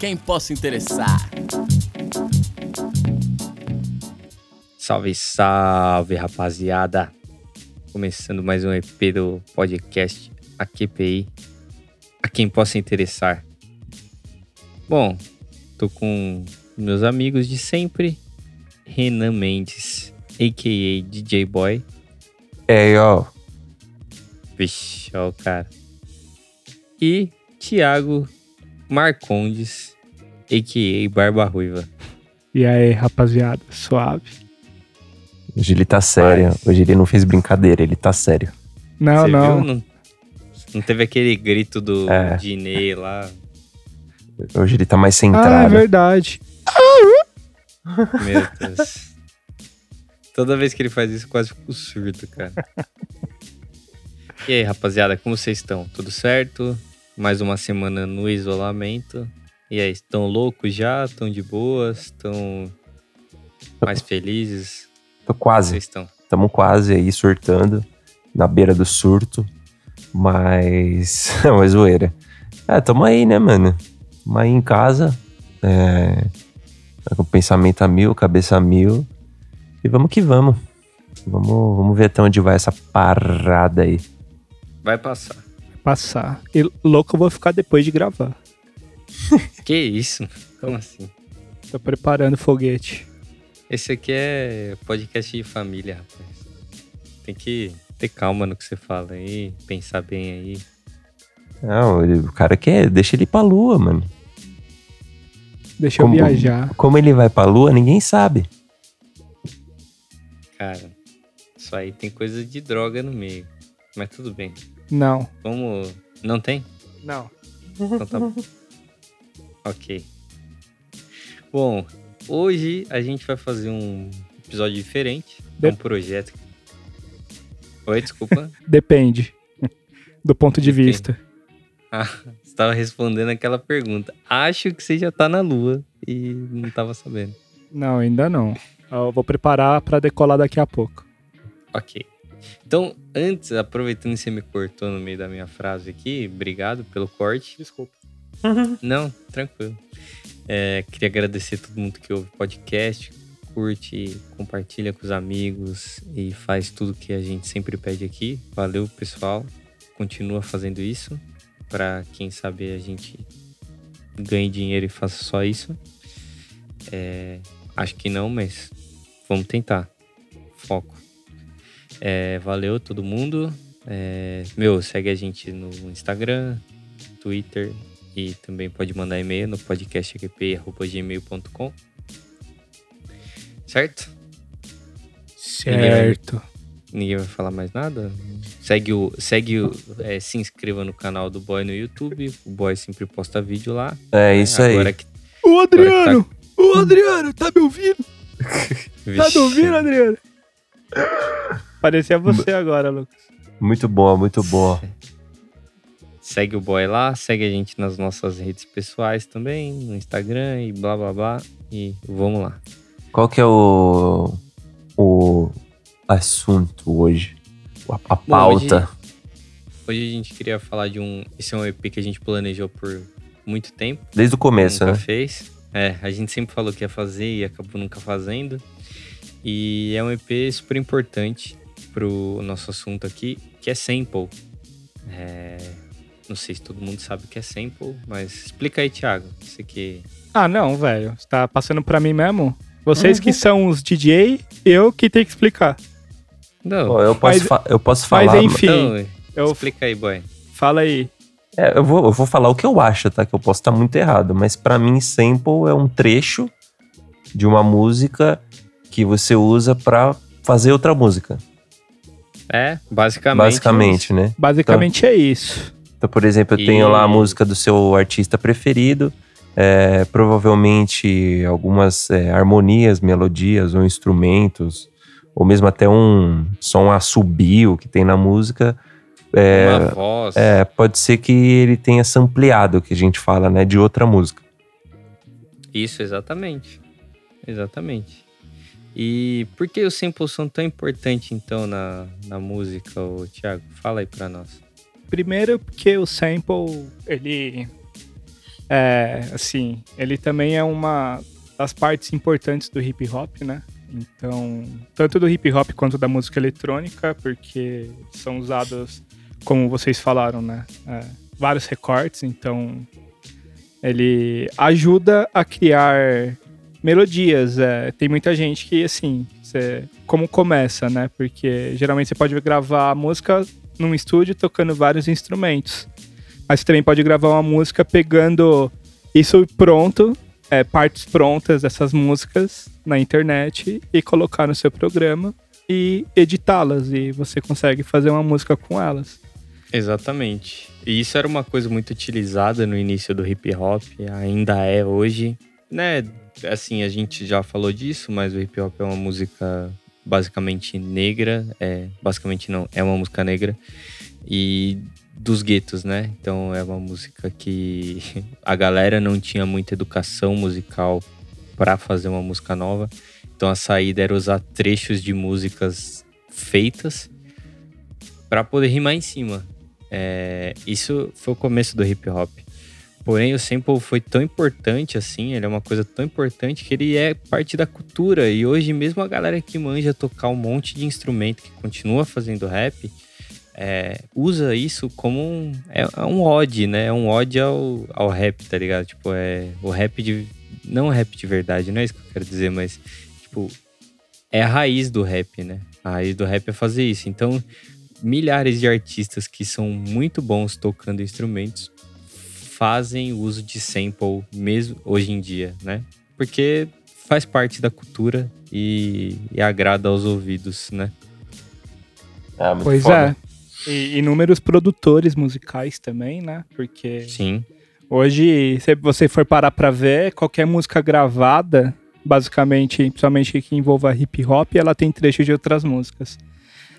quem possa interessar. Salve, salve, rapaziada. Começando mais um EP do podcast AQPI. A quem possa interessar. Bom, tô com meus amigos de sempre. Renan Mendes, a.k.a. DJ Boy. É, ó. Vixe, ó cara. E Thiago Marcondes, a.k.a. Barba Ruiva. E aí, rapaziada, suave? Hoje ele tá sério. Mas- Hoje ele não fez brincadeira, ele tá sério. Não, Você não. viu? Não, não teve aquele grito do É. Dinei lá. Hoje ele tá mais Ah, é centrado. verdade. Meu Deus. Toda vez que ele faz isso, quase fico surdo, cara. E aí, rapaziada, como vocês estão? Tudo certo? Mais uma semana no isolamento. E aí, estão loucos já? Estão de boas? Estão mais felizes? Tô quase. vocês estão? Tamo quase aí surtando. Na beira do surto. Mas. É uma zoeira. É, tamo aí, né, mano? Tamo aí em casa. É. Com pensamento a mil, cabeça a mil. E vamos que vamos. Vamos, vamos ver até onde vai essa parada aí. Vai passar. Passar. E louco eu vou ficar depois de gravar. Que isso? Como assim? Tô preparando foguete. Esse aqui é podcast de família, rapaz. Tem que ter calma no que você fala aí, pensar bem aí. Não, ele- o cara quer. Deixa ele ir pra lua, mano. Deixa Como- eu viajar. Como ele vai pra lua, ninguém sabe. Cara, isso aí tem coisa de droga no meio. Mas tudo bem. Não. Vamos. Não tem? Não. Então tá bom. ok. Bom, hoje a gente vai fazer um episódio diferente. É um De- projeto. Oi, desculpa. Depende. Do ponto de Depende. vista. Ah, você tava respondendo aquela pergunta. Acho que você já tá na lua e não tava sabendo. Não, ainda não. Eu vou preparar pra decolar daqui a pouco. Ok. Então, antes, aproveitando que você me cortou no meio da minha frase aqui, obrigado pelo corte. Desculpa. Não, tranquilo. É, queria agradecer todo mundo que ouve o podcast, curte, compartilha com os amigos e faz tudo que a gente sempre pede aqui. Valeu, pessoal. Continua fazendo isso para quem sabe a gente ganhe dinheiro e faça só isso. É, acho que não, mas vamos tentar. Foco. É, valeu todo mundo. É, meu, segue a gente no Instagram, Twitter e também pode mandar e-mail no podcastaqp.gmail.com Certo? Certo. Ninguém vai falar mais nada? Segue o. Segue o. é, se inscreva no canal do Boy no YouTube. O Boy sempre posta vídeo lá. É isso aí. Agora que. Ô, Adriano! Ô, Adriano, tá me ouvindo? Tá me ouvindo, Adriano? Parecia você agora, Lucas. Muito boa, muito boa. Segue o Boy lá, segue a gente nas nossas redes pessoais também, no Instagram e blá blá blá. E vamos lá. Qual que é o, o assunto hoje? A, pauta. Hoje a gente queria falar de um. Esse é um EP que a gente planejou por muito tempo. Desde o começo, nunca né? fez. É, a gente sempre falou que ia fazer e acabou nunca fazendo. E é um EP super importante pro nosso assunto aqui, que é sample. É, não sei se todo mundo sabe o que é sample, mas explica aí, Thiago. Você que. Ah, não, velho. Você tá passando pra mim mesmo? Vocês que são os DJ, eu que tenho que explicar. Não, Pô, eu, posso Mas- eu posso mas falar. enfim. então, Eu explica aí, boy. fala aí. É, eu, vou, eu vou falar o que eu acho, tá? Que eu posso estar muito errado. Mas pra mim, sample é um trecho de uma música que você usa pra fazer outra música. É, basicamente. basicamente, né? Basicamente é isso. Então, por exemplo, eu tenho lá a E- música do seu artista preferido, é, provavelmente algumas é, harmonias, melodias ou instrumentos, ou mesmo até um som assobio que tem na música. É, Uma voz. é, pode ser que ele tenha sampleado, que a gente fala, né, de outra música. Isso, exatamente. Exatamente. E por que os samples são tão importantes, então, na, na música, Thiago? Fala aí pra nós. Primeiro porque o sample, ele É, assim, ele também é uma das partes importantes do hip hop, né? Então, tanto do hip hop quanto da música eletrônica, porque são usados, como vocês falaram, né? É, vários recortes, então ele ajuda a criar melodias. É, tem muita gente que, assim, cê, como começa, né? Porque geralmente você pode gravar música num estúdio tocando vários instrumentos. Mas você também pode gravar uma música pegando isso pronto, é, partes prontas dessas músicas na internet e colocar no seu programa e editá-las. E você consegue fazer uma música com elas. Exatamente. E isso era uma coisa muito utilizada no início do hip hop, ainda é hoje. Né, assim, a gente já falou disso, mas o hip hop é uma música basicamente negra, é, basicamente não, é uma música negra e dos guetos, né? Então é uma música que a galera não tinha muita educação musical para fazer uma música nova. Então a saída era usar trechos de músicas feitas para poder rimar em cima. É, isso foi o começo do hip hop. Porém, o sample foi tão importante assim, ele é uma coisa tão importante que ele é parte da cultura. E hoje, mesmo a galera que manja tocar um monte de instrumento, que continua fazendo rap, é, usa isso como um, é, é um ode, né? É um ode ao, ao rap, tá ligado? Tipo, é o rap de. Não rap de verdade, não é isso que eu quero dizer, mas, tipo, é a raiz do rap, né? A raiz do rap é fazer isso. Então, milhares de artistas que são muito bons tocando instrumentos fazem uso de sample mesmo hoje em dia, né? Porque faz parte da cultura e, e agrada aos ouvidos, né? Ah, pois foda. é. E inúmeros produtores musicais também, né? Porque Sim. hoje, se você for parar pra ver, qualquer música gravada, basicamente, principalmente que envolva hip hop, ela tem trechos de outras músicas.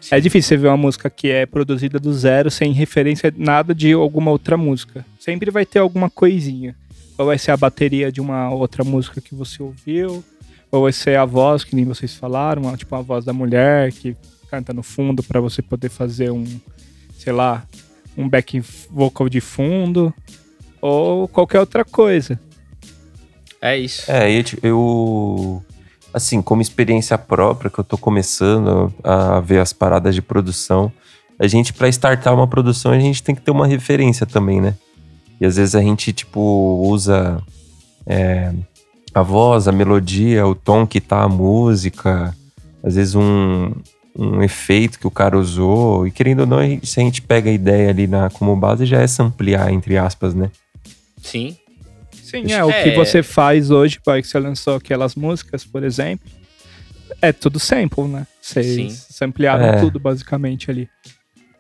É difícil você ver uma música que é produzida do zero, sem referência nada de alguma outra música. Sempre vai ter alguma coisinha. Ou vai ser a bateria de uma outra música que você ouviu, ou vai ser a voz, que nem vocês falaram, tipo a voz da mulher que canta no fundo para você poder fazer um, sei lá, um back vocal de fundo, ou qualquer outra coisa. É isso. É, eu, assim, como experiência própria, que eu tô começando a ver as paradas de produção, a gente, para startar uma produção, a gente tem que ter uma referência também, né? E às vezes a gente, tipo, usa é, a voz, a melodia, o tom que tá a música, às vezes um, um efeito que o cara usou, e querendo ou não, se a gente pega a ideia ali na, como base, já é ampliar, entre aspas, né? Sim, Sim, é, é, o que você faz hoje, para que você lançou aquelas músicas, por exemplo, é tudo sample, né? Vocês samplearam é. tudo basicamente ali.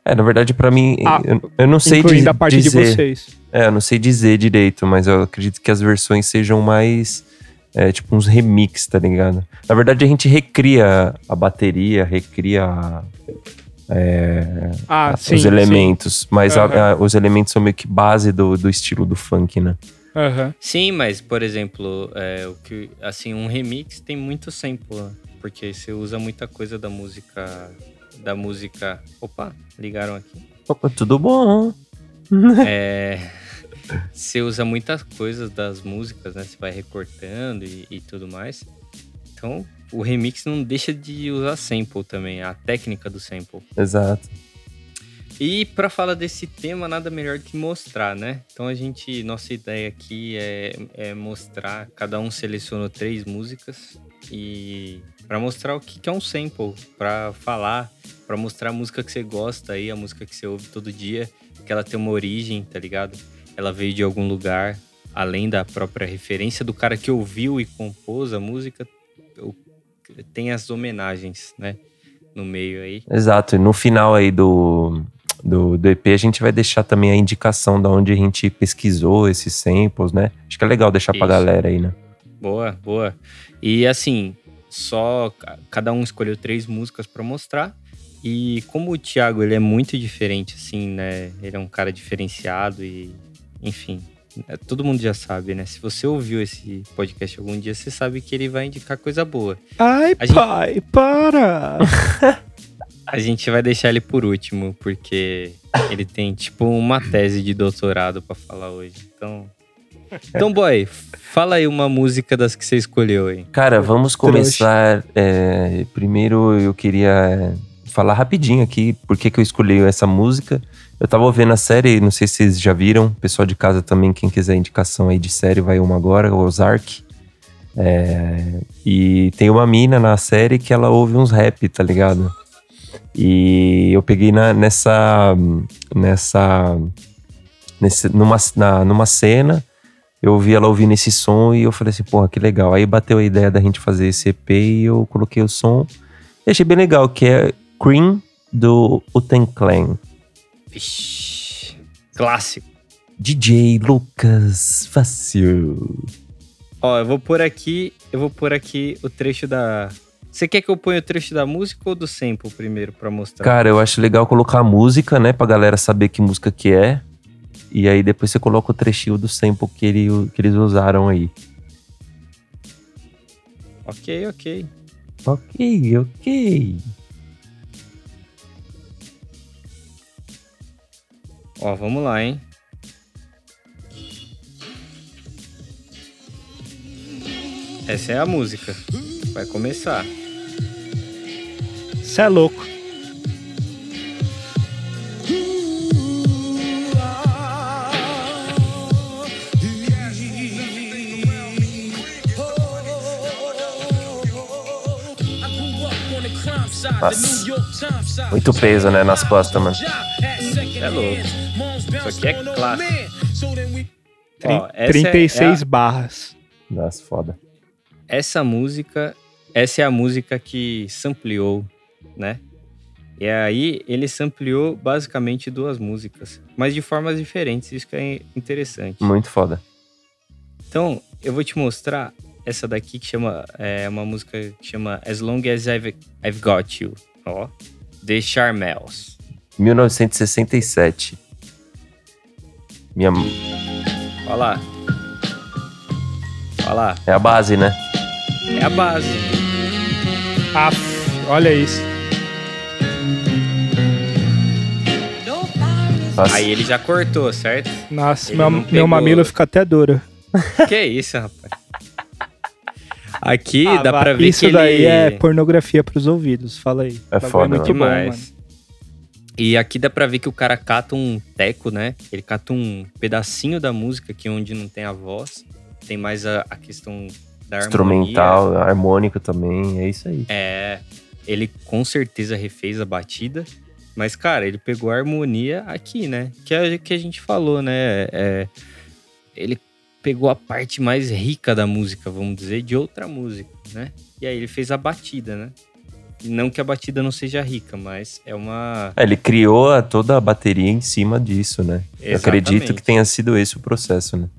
É, na verdade, para mim, ah, eu, eu, não sei dizer. a parte dizer, de vocês. É, eu não sei dizer direito, mas eu acredito que as versões sejam mais. É, tipo uns remix, tá ligado? Na verdade, a gente recria a bateria, recria é, ah, sim, os elementos, sim. mas uhum. a, a, os elementos são meio que base do, do estilo do funk, né? Uhum. Sim, mas, por exemplo, é, o que, assim, um remix tem muito sample, porque você usa muita coisa da música. Da música. Opa, ligaram aqui. Opa, tudo bom? é. Você usa muitas coisas das músicas, né? Você vai recortando e, e tudo mais. Então, o remix não deixa de usar sample também, a técnica do sample. Exato. E para falar desse tema, nada melhor que mostrar, né? Então a gente, nossa ideia aqui é, é mostrar, cada um selecionou três músicas e para mostrar o que é um sample, para falar, para mostrar a música que você gosta aí, a música que você ouve todo dia, que ela tem uma origem, tá ligado? Ela veio de algum lugar, além da própria referência do cara que ouviu e compôs a música, tem as homenagens, né? No meio aí. Exato, e no final aí do, do, do EP, a gente vai deixar também a indicação da onde a gente pesquisou esses samples, né? Acho que é legal deixar Isso. pra galera aí, né? Boa, boa. E assim, só cada um escolheu três músicas para mostrar. E como o Thiago ele é muito diferente, assim, né? Ele é um cara diferenciado e, enfim, é, todo mundo já sabe, né? Se você ouviu esse podcast algum dia, você sabe que ele vai indicar coisa boa. Ai, a pai, gente... para! A gente vai deixar ele por último, porque ele tem tipo uma tese de doutorado para falar hoje. Então, Então, boy, fala aí uma música das que você escolheu aí. Cara, vamos começar. é, primeiro eu queria falar rapidinho aqui por que que eu escolhi essa música. Eu tava vendo a série, não sei se vocês já viram. Pessoal de casa também, quem quiser indicação aí de série, vai uma agora, Ozark. É, e tem uma mina na série que ela ouve uns rap, tá ligado? E eu peguei na- nessa. nessa. Nesse, numa, na- numa cena, eu ouvi ela ouvindo esse som e eu falei assim, porra, que legal. Aí bateu a ideia da gente fazer esse EP e eu coloquei o som. E achei bem legal, que é Cream do Uten Clan. Vixe, clássico. DJ Lucas Fácil. Ó, eu vou pôr aqui, eu vou pôr aqui o trecho da. Você quer que eu ponha o trecho da música ou do sample primeiro pra mostrar? Cara, eu acho legal colocar a música, né? Pra galera saber que música que é. E aí depois você coloca o trechinho do sample que, ele, que eles usaram aí. Ok, ok. Ok, ok. Ó, vamos lá, hein? Essa é a música. Vai começar. Você é louco. Nossa. Muito peso, né, nas costas, mano. É louco. Isso aqui é clássico. Ó, Trin- é- 36 é a- barras. Nossa, foda. essa música, essa é a música que sampleou, né? E aí ele sampleou basicamente duas músicas, mas de formas diferentes, isso que é interessante. Muito foda. Então, eu vou te mostrar essa daqui que chama é uma música que chama As Long as I've, I've Got You, ó, The Charmels. 1967. Minha. Olha lá. Olha lá, É a base, né? é a base. Aff, olha isso. Nossa. Aí ele já cortou, certo? Nossa, Ele meu, meu mamilo fica até duro. que isso, rapaz? Aqui Ah, dá pra ver isso que daí ele... é pornografia pros ouvidos, fala aí. É Bagulho foda, muito mano. bom, mano. E aqui dá pra ver que o cara cata um teco, né? Ele cata um pedacinho da música que onde não tem a voz. Tem mais a, a questão da harmonia. Instrumental, harmônico também, é isso aí. É, ele com certeza refez a batida. Mas, cara, ele pegou a harmonia aqui, né? Que é o que a gente falou, né? É, ele pegou a parte mais rica da música, vamos dizer, de outra música, né? E aí ele fez a batida, né? Não que a batida não seja rica, mas é uma. É, ele criou toda a bateria em cima disso, né? Eu acredito Exatamente. que tenha sido esse o processo, né?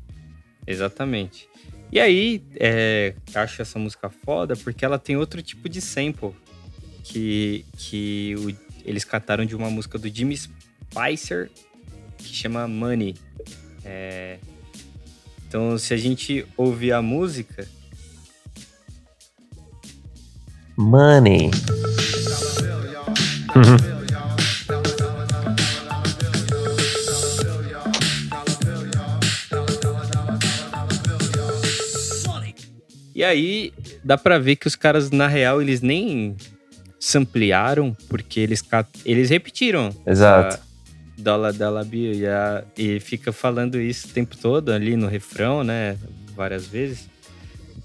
Exatamente. E aí, é, acho essa música foda porque ela tem outro tipo de sample que, que o- eles cataram de uma música do Jimmy Spicer que chama Money. É, então, se a gente ouvir a música, Money. e aí dá pra ver que os caras, na real, eles nem samplearam, porque eles, eles repetiram. Exato. Dólar, dólar bill, e, a- e fica falando isso o tempo todo ali no refrão, né? Várias vezes.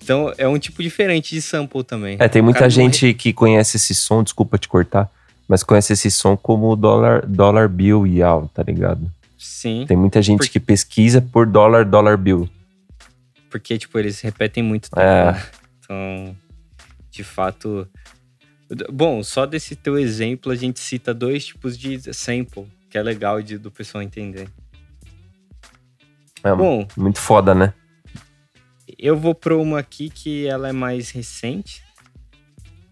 Então é um tipo diferente de sample também. É, tem muita gente que conhece esse som, desculpa te cortar, mas conhece esse som como dólar, dólar bill Yao, tá ligado? Sim, Tem muita gente Por- que pesquisa por dólar, dólar bill. porque, tipo, eles repetem muito tempo, É. né? Então, de fato. Bom, só desse teu exemplo a gente cita dois tipos de sample, que é legal de, do pessoal entender. É Bom, muito foda, né? eu vou pro uma aqui que ela é mais recente.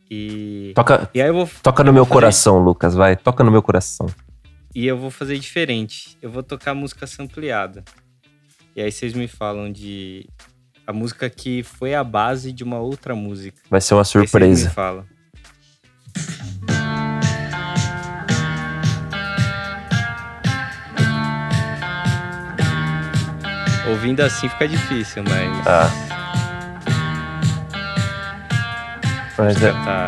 E. Toca, E aí eu vou. toca eu no vou meu fazer- coração, Lucas, vai. Toca no meu coração. E eu vou fazer diferente. Eu vou tocar música sampleada. E aí vocês me falam de. A música que foi a base de uma outra música. Vai ser uma Aí vocês me surpresa. falam. Ouvindo assim fica difícil, mas. Ah. Mas é, Tá.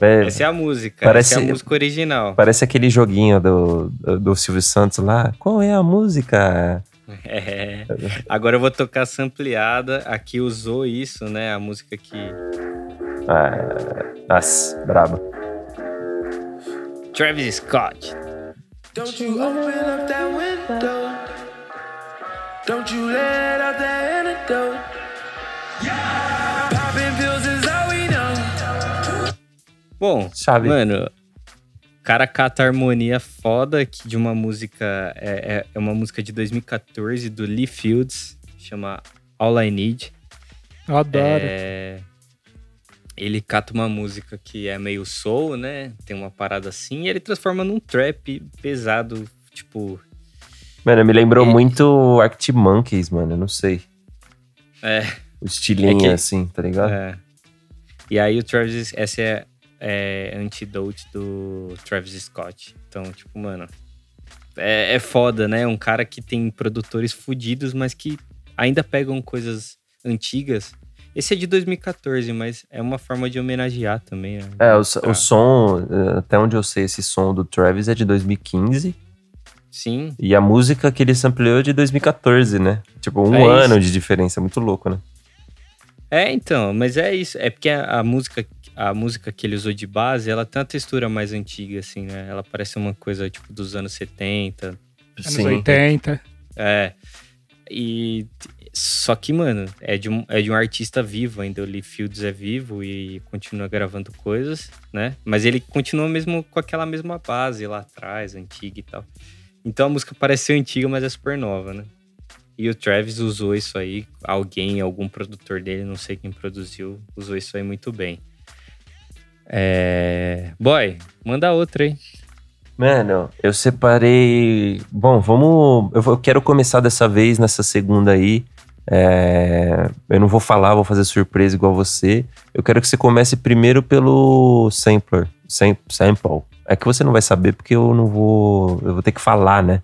é- Essa é a música. Parece- Essa é a música original. parece aquele joguinho do, do, do Silvio Santos lá. Qual é a música? É. Agora eu vou tocar sampleada. Aqui usou isso, né? A música que. Ah, nossa, braba. Travis Scott. Don't you open up that window. Don't you let out that antidote. Popping pills is all we know. Bom, Chave. mano. O cara cata a harmonia foda aqui de uma música. É, é- é uma música de 2014 do Lee Fields. Chama All I Need. Eu adoro. É, Ele cata uma música que é meio soul, né? Tem uma parada assim, e ele transforma num trap pesado, tipo. Mano, me lembrou É. muito Arctic Monkeys, mano. Eu não sei. É, O estilinho É que- assim, tá ligado? é. E aí o Travis, essa é, é antidote do Travis Scott. Então, tipo, mano. É, é foda, né? Um cara que tem produtores fudidos, mas que ainda pegam coisas antigas. Esse é de 2014, mas é uma forma de homenagear também. né? É, o, o som, eh, até onde eu sei, esse som do Travis é de 2015. Sim, E a música que ele sampleou é de 2014, né? Tipo, um É ano isso. de diferença. Muito louco, né? É, então, mas é isso. É porque a, a música, a música que ele usou de base, ela tem uma textura mais antiga, assim, né? Ela parece uma coisa, tipo, dos anos 70. Anos 80. É. E. Só que, mano, é de, um, é de um artista vivo ainda. O Lee Fields é vivo e continua gravando coisas, né? Mas ele continua mesmo com aquela mesma base lá atrás, antiga e tal. Então a música parece ser antiga, mas é super nova, né? E o Travis usou isso aí, alguém, algum produtor dele, não sei quem produziu, usou isso aí muito bem. É... Boy, manda outra aí. Mano, eu separei. Bom, vamos. Eu, quero começar dessa vez, nessa segunda aí. É, Eu não vou falar, vou fazer surpresa igual você. Eu quero que você comece primeiro pelo sampler. Sam, sample. É que você não vai saber porque eu não vou. Eu vou ter que falar, né?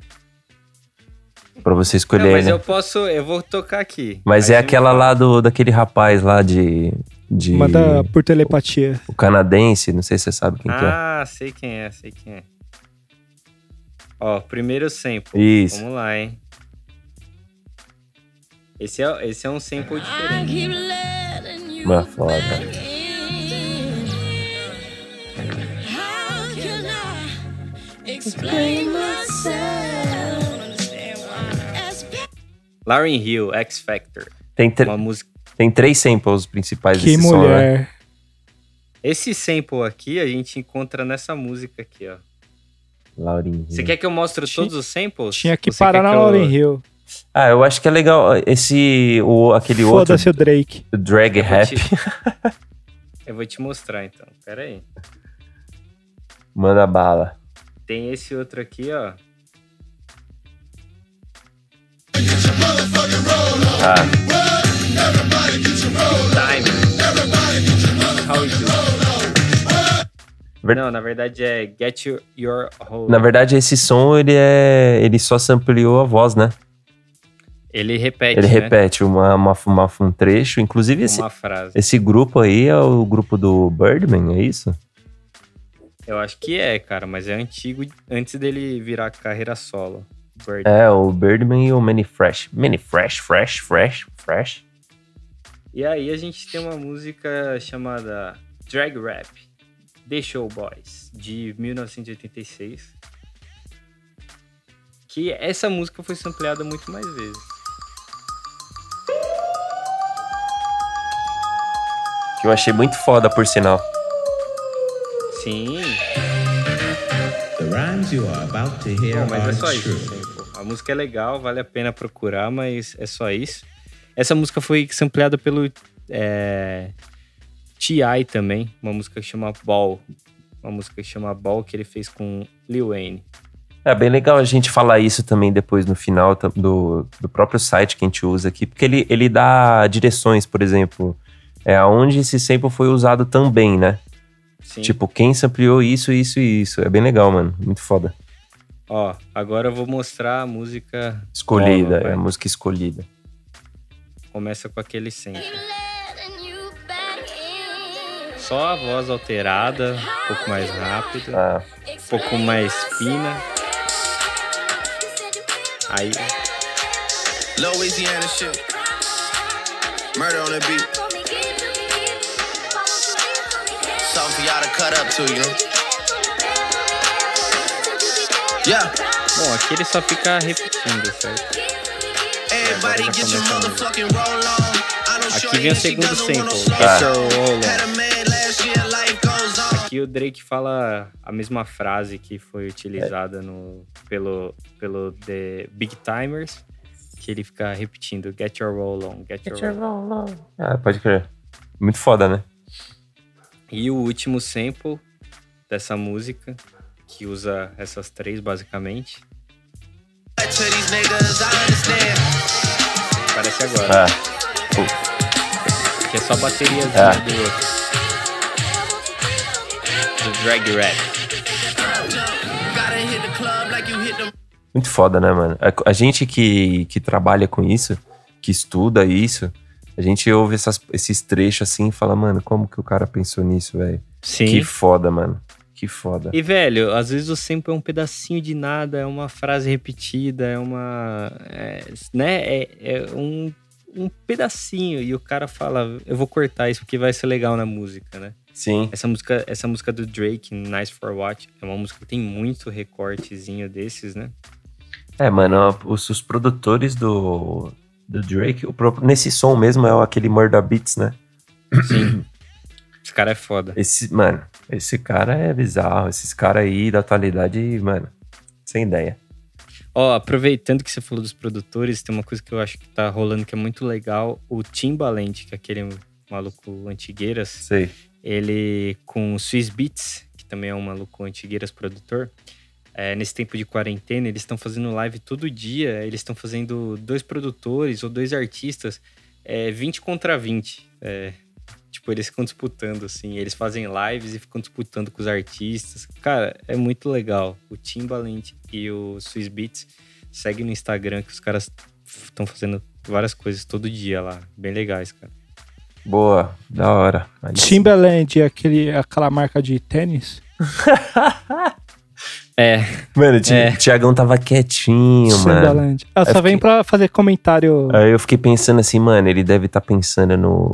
Pra você escolher, Não, mas né? eu posso, eu vou tocar aqui. Mas Aí é aquela lá do, daquele rapaz lá de. de Manda por telepatia. O canadense, não sei se você sabe quem que é. Ah, sei quem é, sei quem é. Ó, primeiro sample. Isso. Vamos lá, hein? Esse é, esse é um sample diferente. Uma foda. Lauryn Hill, X Factor. Tem, Uma música. tem três samples principais Que desse som, né? mulher. Esse sample aqui a gente encontra nessa música aqui, ó. Laurinho. Você quer que eu mostre todos os samples? Tinha que Você parar na que eu- Lauren Hill. Ah, eu acho que é legal esse o aquele outro Foda-se o Drake. drag Eu vou rap. te- Eu vou te mostrar então. Pera aí. Manda bala. Tem esse outro aqui, ó. Ah, Time. How you do? Ver- Não, na verdade é Get Your, your Hold. na verdade esse som ele é ele só sampleou a voz, né? Ele repete, Ele né? repete uma, uma, uma- um trecho, inclusive esse esse grupo aí é o grupo do Birdman, é isso? Eu acho que é, cara, mas é antigo, antes dele virar carreira solo. Bird. É, o Birdman e o Manny Fresh. Manny Fresh, Fresh, Fresh, Fresh. E aí a gente tem uma música chamada Drag Rap, The Show Boys, de 1986. Que essa música foi sampleada muito mais vezes. Que eu achei muito foda, por sinal. Sim, The rhymes you are about to hear Bom, mas é só isso. assim. A música é legal, vale a pena procurar, mas é só isso. Essa música foi sampleada pelo é, T.I. também, uma música que chama Ball. Uma música que chama Ball que ele fez com Lil Wayne. É bem legal a gente falar isso também depois no final do, do próprio site que a gente usa aqui, porque ele, ele dá direções, por exemplo, é aonde esse sample foi usado também, né? Sim. Tipo, quem sampleou isso, isso e isso. É bem legal, mano. Muito foda. Ó, agora eu vou mostrar a música. Escolhida, nova, é a música escolhida. Começa com aquele centro. Só a voz alterada, um pouco mais rápida, Ah, um pouco mais fina. Aí, Louisiana shit. Murder on the beat. Something for y'all to cut up to, you know? Yeah. bom, aqui ele só fica repetindo, certo? Everybody get your motherfucking roll on. Aqui vem o segundo sample, slow Get Tá. Your Roll On. Aqui o Drake fala a mesma frase que foi utilizada no, pelo, pelo The Big Timers, que ele fica repetindo, get your roll on, get, your, roll on. ah, pode crer. Muito foda, né? E o último sample dessa música, que usa essas três basicamente, parece agora, Ah, que é só bateria Ah. do outro. Do Drag Rap. Muito foda, né, mano? A, a gente que, que trabalha com isso, que estuda isso, a gente ouve essas- esses trechos assim e fala, mano, como que o cara pensou nisso, velho? Sim. Que foda, mano. Que foda. E, velho, às vezes o sample é um pedacinho de nada, é uma frase repetida, é uma. é, né? É, é um, um pedacinho. E o cara fala, eu vou cortar isso porque vai ser legal na música, né? Sim. Essa música, essa música do Drake, Nice for What, é uma música que tem muito recortezinho desses, né? É, mano, os, os produtores do, do Drake, o próprio, nesse som mesmo é aquele Murder Beats, né? Sim. Esse cara é foda. Esse, mano, esse cara é bizarro. Esses caras aí da atualidade, mano, sem ideia. Ó, aproveitando que você falou dos produtores, tem uma coisa que eu acho que tá rolando que é muito legal. O Timbaland, que é aquele maluco antigueiras, Sei. ele com o Swiss Beats, que também é um maluco antigueiras produtor, é, nesse tempo de quarentena, eles estão fazendo live todo dia, eles estão fazendo dois produtores ou dois artistas, é, 20 contra 20. É, tipo, eles ficam disputando, assim, eles fazem lives e ficam disputando com os artistas. Cara, é muito legal. O Timbaland e o Swiss Beats segue no Instagram que os caras estão fazendo várias coisas todo dia lá. Bem legais, cara. Boa, da hora. Timberland é aquele, aquela marca de tênis. É, Mano, o Ti- É. Tiagão tava quietinho, mano. Timberland. Ela só vem pra fazer comentário. Aí eu fiquei pensando assim, mano, ele deve estar pensando no,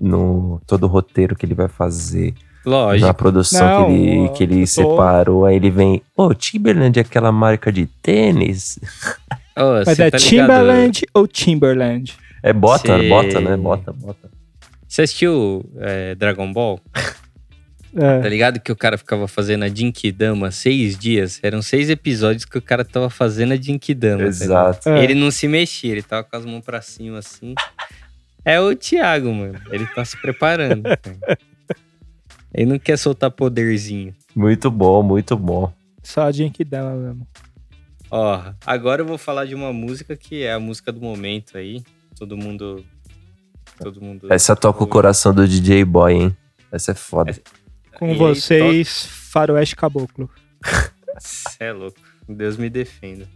no todo o roteiro que ele vai fazer, lógico. na produção Não, que ele, que eu ele tô- separou. Aí ele vem, ô, Timberland é aquela marca de tênis? Ô, Mas cê é tá ligado? Timberland ou Timberland? É bota, Sei. bota, né? Bota, bota. Você assistiu é, Dragon Ball? É. Tá ligado que o cara ficava fazendo a Jinkidama seis dias? Eram seis episódios que o cara tava fazendo a Jinkidama. tá? Exato. É. Ele não se mexia, ele tava com as mãos pra cima assim. É o Thiago, mano. Ele tá se preparando. cara. Ele não quer soltar poderzinho. Muito bom, muito bom. Só a Jink dela mesmo. Ó, agora eu vou falar de uma música que é a música do momento aí. Todo mundo. Todo mundo. Essa toca o coração do DJ Boy, hein? Essa é foda. Com E vocês, Faroeste Caboclo. Cê é louco. Deus me defenda.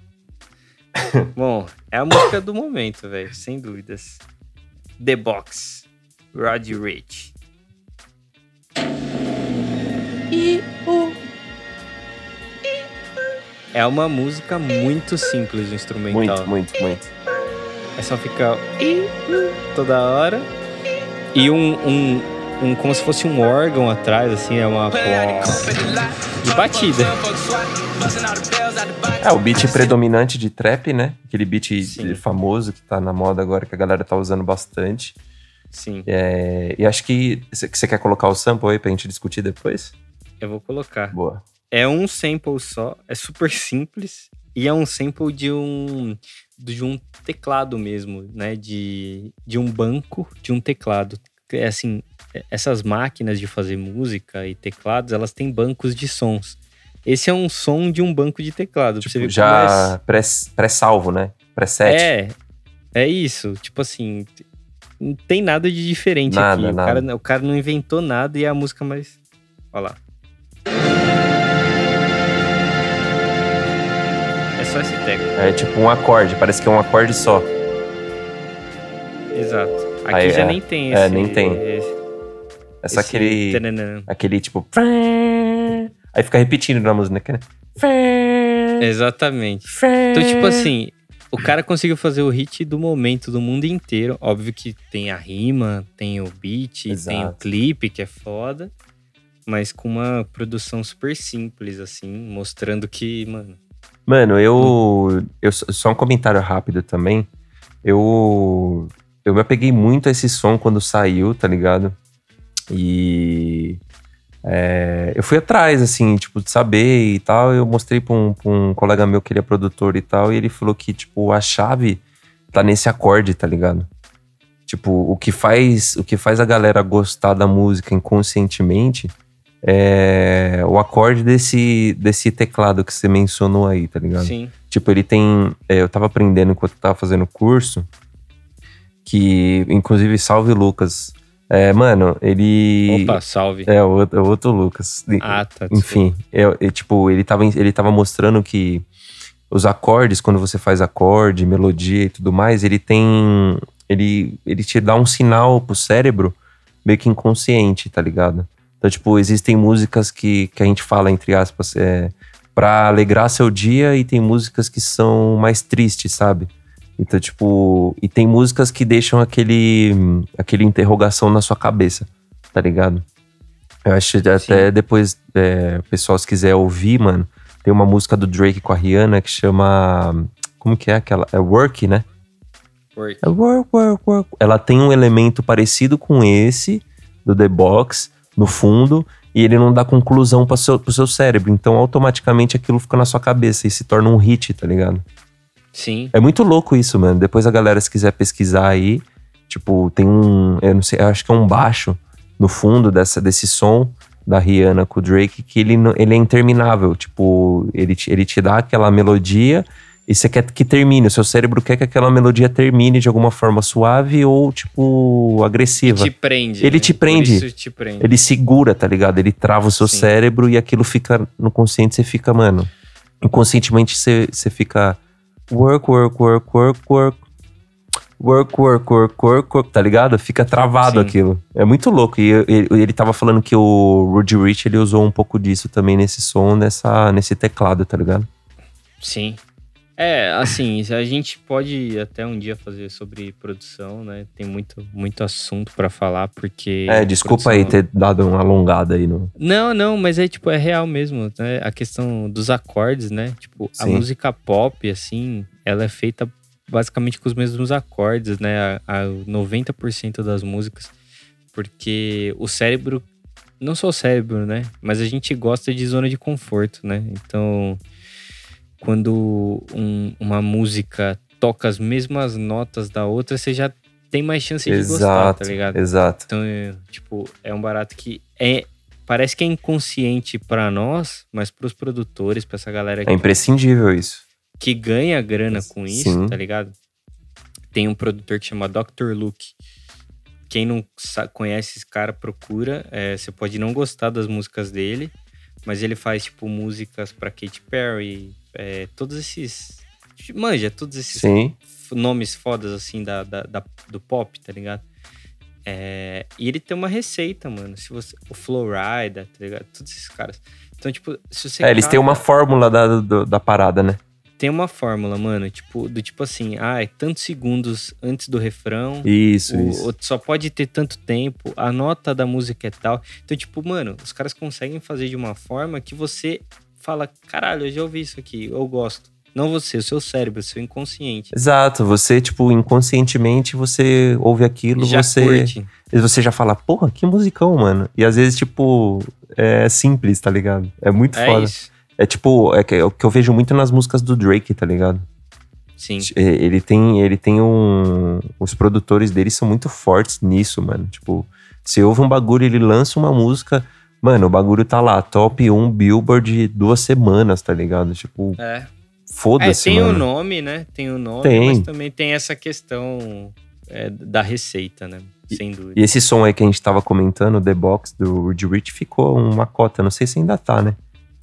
Bom, é a música do momento, velho, sem dúvidas. The Box, Rod Rich. É uma música muito simples o instrumental. Muito, muito, muito. É só ficar toda hora. E um, um, um como se fosse um órgão atrás, assim, é uma. De batida. É, o beat predominante de trap, né? Aquele beat Sim. famoso que tá na moda agora, que a galera tá usando bastante. Sim, É, e acho que você quer colocar o sample aí pra gente discutir depois? eu vou colocar. Boa. É um sample só, é super simples. E é um sample de um de um teclado mesmo, né? De, de um banco de um teclado. É assim, essas máquinas de fazer música e teclados, elas têm bancos de sons. Esse é um som de um banco de teclado. Tipo, é- já pré- pré-salvo, né? Preset. É, é isso. Tipo assim, não tem nada de diferente Nada, aqui. O nada. cara, o cara não inventou nada e é a música mais. Olha lá. só esse teco. É tipo um acorde, parece que é um acorde só. Exato. Aqui Aí, já é. nem tem É, esse. nem tem. É só esse aquele. Aquele tipo. Aí fica repetindo na música, né? Exatamente. Então, tipo assim, o cara conseguiu fazer o hit do momento do mundo inteiro. Óbvio que tem a rima, tem o beat, tem o Exato. clipe, que é foda. Mas com uma produção super simples, assim, mostrando que, mano. Mano, eu, eu. Só um comentário rápido também. Eu. Eu me apeguei muito a esse som quando saiu, tá ligado? E. é, eu fui atrás, assim, tipo, de saber e tal. Eu mostrei pra um, pra um colega meu que ele é produtor e tal. E ele falou que, tipo, a chave tá nesse acorde, tá ligado? Tipo, o que faz, o que faz a galera gostar da música inconscientemente é o acorde desse, desse teclado que você mencionou aí, tá ligado? Sim. Tipo, ele tem. é, eu tava aprendendo enquanto eu tava fazendo curso. Que, inclusive, salve Lucas. É, mano, ele. Opa, salve. É, o outro, o outro Lucas. Ah, tá. Enfim, eu, eu, tipo, ele tava, ele tava mostrando que os acordes, quando você faz acorde, melodia e tudo mais, ele tem. Ele, ele te dá um sinal pro cérebro meio que inconsciente, tá ligado? Então, tipo, existem músicas que, que a gente fala, entre aspas, é, pra alegrar seu dia e tem músicas que são mais tristes, sabe? Então, tipo, e tem músicas que deixam aquele, aquele interrogação na sua cabeça, tá ligado? Eu acho que até depois, é, o pessoal, se quiser ouvir, mano, tem uma música do Drake com a Rihanna que chama. Como que é aquela? É Work, né? Work. É work, work, work. Ela tem um elemento parecido com esse, do The Box, no fundo, e ele não dá conclusão para seu, pro seu cérebro. Então, automaticamente aquilo fica na sua cabeça e se torna um hit, tá ligado? Sim. É muito louco isso, mano. Depois a galera, se quiser pesquisar aí, tipo, tem um. Eu não sei, eu acho que é um baixo no fundo dessa, desse som da Rihanna com o Drake, que ele, ele é interminável. Tipo, ele te, ele te dá aquela melodia e você quer que termine. O seu cérebro quer que aquela melodia termine de alguma forma suave ou, tipo, agressiva. Te prende. Ele né? te prende. Isso te prende. Ele segura, tá ligado? Ele trava o seu Sim. cérebro e aquilo fica no consciente, você fica, mano. Inconscientemente você, você fica work, work, work, work, work. Work, work, work, work, work, tá ligado? Fica travado Sim. aquilo. É muito louco. E ele, ele tava falando que o Rudy Rich, ele usou um pouco disso também nesse som, nessa, nesse teclado, tá ligado? Sim. É, assim, a gente pode até um dia fazer sobre produção, né? Tem muito, muito assunto pra falar, porque. É, desculpa aí produção- ter dado uma alongada aí no. Não, não, mas é tipo, é real mesmo, né? A questão dos acordes, né? Tipo, a Sim. música pop, assim, ela é feita basicamente com os mesmos acordes, né? A, a 90% das músicas. Porque o cérebro, não só o cérebro, né? Mas a gente gosta de zona de conforto, né? Então, quando um- uma música toca as mesmas notas da outra, você já tem mais chance de gostar, Exato, tá ligado? exato. Então, é, tipo, é um barato que é parece que é inconsciente pra nós, mas pros produtores, pra essa galera É que, imprescindível isso. que ganha grana com isso, Sim. tá ligado? Tem um produtor que chama Dr. Luke. Quem não conhece esse cara, procura. É, você pode não gostar das músicas dele, mas ele faz, tipo, músicas pra Katy Perry, é, todos esses. Manja, todos esses Sim. nomes fodas, assim, da, da- da- do pop, tá ligado? É, e ele tem uma receita, mano. Se você, o Flowrida, tá ligado? Todos esses caras. Então, tipo, se você. É, eles têm uma fórmula da, do- da parada, né? Tem uma fórmula, mano. Tipo, do tipo assim, ah, é tantos segundos antes do refrão. Isso, o- isso. o- só pode ter tanto tempo, a nota da música é tal. Então, tipo, mano, os caras conseguem fazer de uma forma que você fala, caralho, eu já ouvi isso aqui, eu gosto. Não você, o seu cérebro, o seu inconsciente. Exato, você, tipo, inconscientemente você ouve aquilo, Já você, curte. e você já fala, porra, que musicão, mano. E às vezes, tipo, é simples, tá ligado? É muito É foda. isso. É tipo, é é o que eu vejo muito nas músicas do Drake, tá ligado? Sim. É, Ele tem, ele tem um. Os produtores dele são muito fortes nisso, mano. Tipo, você ouve um bagulho, ele lança uma música. Mano, o bagulho tá lá, top 1 Billboard de duas semanas, tá ligado? Tipo, É. É, foda-se, tem o mano. nome, né? Tem o nome, Tem. mas também tem essa questão é, da receita, né? Sem dúvida. E esse som aí que a gente tava comentando, The Box, do Rudy Rich, ficou uma cota. Não sei se ainda tá, né?